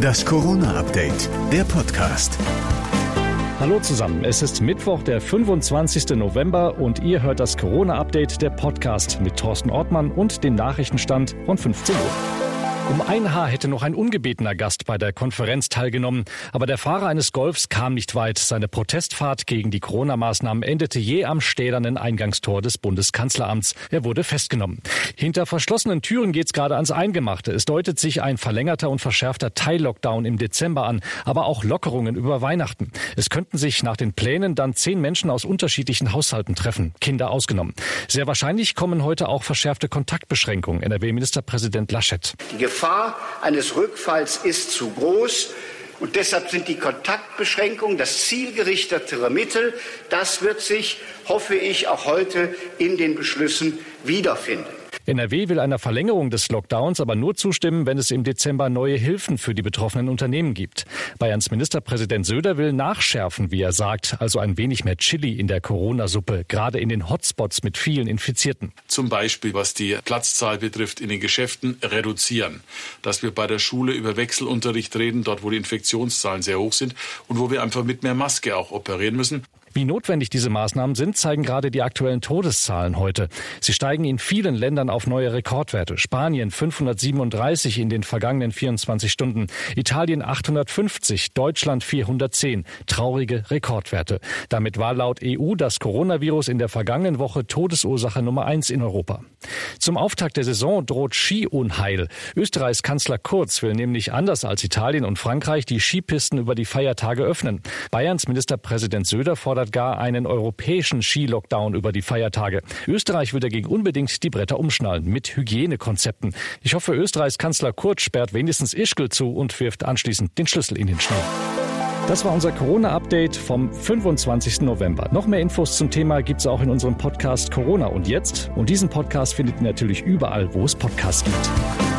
Das Corona-Update, der Podcast. Hallo zusammen, es ist Mittwoch, der 25. November und ihr hört das Corona-Update, der Podcast mit Thorsten Ortmann und dem Nachrichtenstand von 15 Uhr. Um ein Haar hätte noch ein ungebetener Gast bei der Konferenz teilgenommen. Aber der Fahrer eines Golfs kam nicht weit. Seine Protestfahrt gegen die Corona-Maßnahmen endete je am stählernen Eingangstor des Bundeskanzleramts. Er wurde festgenommen. Hinter verschlossenen Türen geht's gerade ans Eingemachte. Es deutet sich ein verlängerter und verschärfter Teil-Lockdown im Dezember an, aber auch Lockerungen über Weihnachten. Es könnten sich nach den Plänen dann zehn Menschen aus unterschiedlichen Haushalten treffen, Kinder ausgenommen. Sehr wahrscheinlich kommen heute auch verschärfte Kontaktbeschränkungen, NRW-Ministerpräsident Laschet. Gefahr eines Rückfalls ist zu groß. Und deshalb sind die Kontaktbeschränkungen das zielgerichtetere Mittel. Das wird sich, hoffe ich, auch heute in den Beschlüssen wiederfinden. NRW will einer Verlängerung des Lockdowns aber nur zustimmen, wenn es im Dezember neue Hilfen für die betroffenen Unternehmen gibt. Bayerns Ministerpräsident Söder will nachschärfen, wie er sagt, also ein wenig mehr Chili in der Corona-Suppe, gerade in den Hotspots mit vielen Infizierten. Zum Beispiel, was die Platzzahl betrifft in den Geschäften, reduzieren. Dass wir bei der Schule über Wechselunterricht reden, dort wo die Infektionszahlen sehr hoch sind und wo wir einfach mit mehr Maske auch operieren müssen. Wie notwendig diese Maßnahmen sind, zeigen gerade die aktuellen Todeszahlen heute. Sie steigen in vielen Ländern auf neue Rekordwerte. Spanien 537 in den vergangenen 24 Stunden, Italien 850, Deutschland 410. Traurige Rekordwerte. Damit war laut EU das Coronavirus in der vergangenen Woche Todesursache Nummer eins in Europa. Zum Auftakt der Saison droht Skiunheil. Österreichs Kanzler Kurz will nämlich anders als Italien und Frankreich die Skipisten über die Feiertage öffnen. Bayerns Ministerpräsident Söder fordert fordert gar einen europäischen Ski-Lockdown über die Feiertage. Österreich will dagegen unbedingt die Bretter umschnallen mit Hygienekonzepten. Ich hoffe, Österreichs Kanzler Kurz sperrt wenigstens Ischgl zu und wirft anschließend den Schlüssel in den Schnee. Das war unser Corona-Update vom 25. November. Noch mehr Infos zum Thema gibt es auch in unserem Podcast Corona und jetzt. Und diesen Podcast findet ihr natürlich überall, wo es Podcasts gibt.